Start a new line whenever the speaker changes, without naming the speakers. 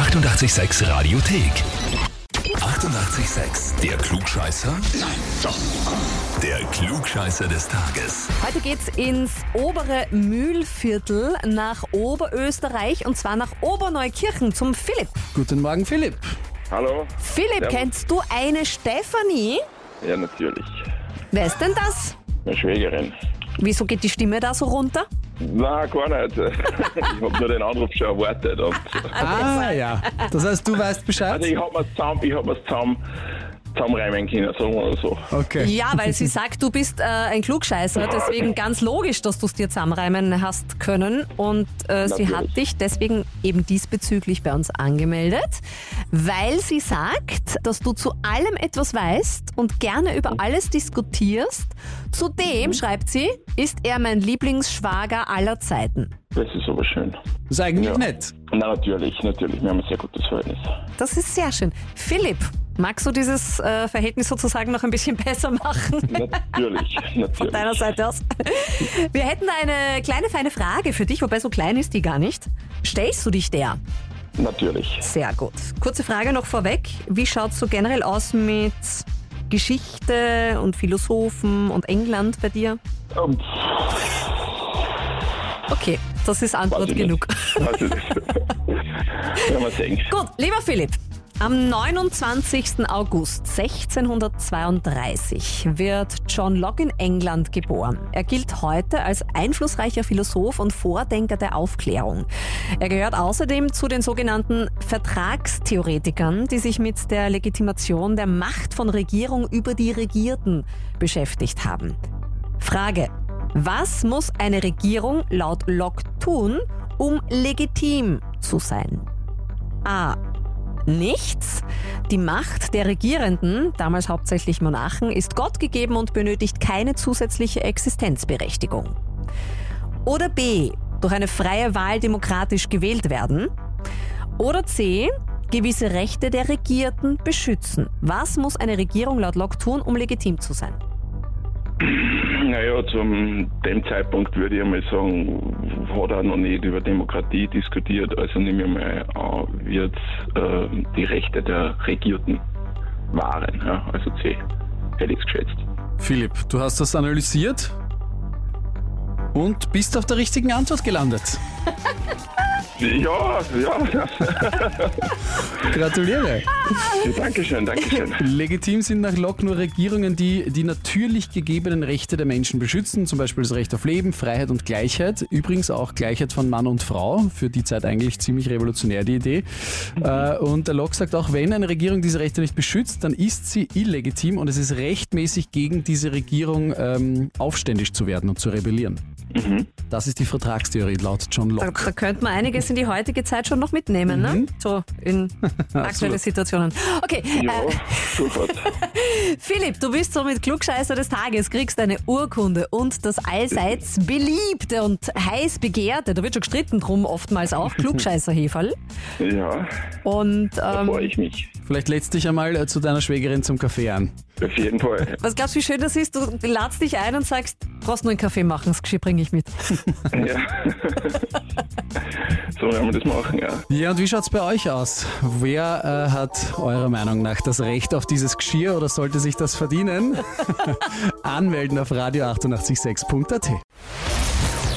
886 Radiothek. 88,6. Der Klugscheißer? Nein, doch. Der Klugscheißer des Tages.
Heute geht's ins obere Mühlviertel nach Oberösterreich und zwar nach Oberneukirchen zum Philipp.
Guten Morgen, Philipp.
Hallo?
Philipp,
Servus.
kennst du eine Stefanie?
Ja, natürlich.
Wer ist denn das?
Meine Schwägerin.
Wieso geht die Stimme da so runter?
Na, gar nicht. Ich habe nur den Anruf schon erwartet. Und
Ah, ja. Das heißt, du weißt Bescheid?
also ich habe mir zusammen, ich hab mir's zusammen, zusammenreimen können, sagen wir mal so.
Okay.
Ja, weil sie sagt, du bist äh, ein Klugscheißer, deswegen ganz logisch, dass du es dir zusammenreimen hast können. Und äh, sie hat dich deswegen eben diesbezüglich bei uns angemeldet, weil sie sagt, dass du zu allem etwas weißt und gerne über alles diskutierst. Zudem, schreibt sie, ist er mein Lieblingsschwager aller Zeiten.
Das ist aber schön.
Das ist eigentlich
Ja.
nett.
Na, natürlich, natürlich. Wir haben ein sehr gutes Verhältnis.
Das ist sehr schön. Philipp, magst du dieses äh, Verhältnis sozusagen noch ein bisschen besser machen?
Natürlich,
Von
natürlich.
deiner Seite aus. Wir hätten eine kleine feine Frage für dich, wobei so klein ist die gar nicht. Stellst du dich der?
Natürlich.
Sehr gut. Kurze Frage noch vorweg. Wie schaut es so generell aus mit Geschichte und Philosophen und England bei dir?
Ähm,
Okay, das ist Antwort genug.
Nicht. Weiß ich nicht.
Gut, lieber Philipp. Am 29. August 1632 wird John Locke in England geboren. Er gilt heute als einflussreicher Philosoph und Vordenker der Aufklärung. Er gehört außerdem zu den sogenannten Vertragstheoretikern, die sich mit der Legitimation der Macht von Regierung über die Regierten beschäftigt haben. Frage. Was muss eine Regierung laut Locke tun, um legitim zu sein? A. Nichts. Die Macht der Regierenden, damals hauptsächlich Monarchen, ist Gott gegeben und benötigt keine zusätzliche Existenzberechtigung. Oder B. Durch eine freie Wahl demokratisch gewählt werden. Oder C. Gewisse Rechte der Regierten beschützen. Was muss eine Regierung laut Locke tun, um legitim zu sein?
Naja, zum dem Zeitpunkt würde ich einmal sagen, hat er noch nicht über Demokratie diskutiert, also nehme ich mal an, wird äh, die Rechte der Regierten wahren. Ja? Also C, hätte ich geschätzt.
Philipp, du hast das analysiert und bist auf der richtigen Antwort gelandet.
Ja, ja,
Gratuliere.
Dankeschön, Dankeschön.
Legitim sind nach Locke nur Regierungen, die die natürlich gegebenen Rechte der Menschen beschützen, zum Beispiel das Recht auf Leben, Freiheit und Gleichheit. Übrigens auch Gleichheit von Mann und Frau, für die Zeit eigentlich ziemlich revolutionär die Idee. Äh, Und der Locke sagt auch, wenn eine Regierung diese Rechte nicht beschützt, dann ist sie illegitim und es ist rechtmäßig gegen diese Regierung ähm, aufständisch zu werden und zu rebellieren. Das ist die Vertragstheorie laut John
Da,
Locke.
da könnte man einiges in die heutige Zeit schon noch mitnehmen, ne? So in aktuelle Situationen. Okay,
Ja,
äh,
sofort.
Philipp, du bist somit Klugscheißer des Tages, kriegst eine Urkunde und das allseits beliebte und heiß begehrte, da wird schon gestritten drum, oftmals auch, Klugscheißer-Heferl.
Ja,
Und
da freue
ähm,
ich mich.
Vielleicht lädst dich einmal äh, zu deiner Schwägerin zum Kaffee ein.
Auf jeden Fall.
was glaubst du, wie schön das ist? Du ladst dich ein und sagst, brauchst nur einen Kaffee machen, das Geschirr bringe ich mit.
Ja. so werden wir das machen, ja.
Ja, und wie schaut's bei euch aus? Wer äh, hat eurer Meinung nach das Recht auf dieses Geschirr oder sollte sich das verdienen? Anmelden auf radio886.at.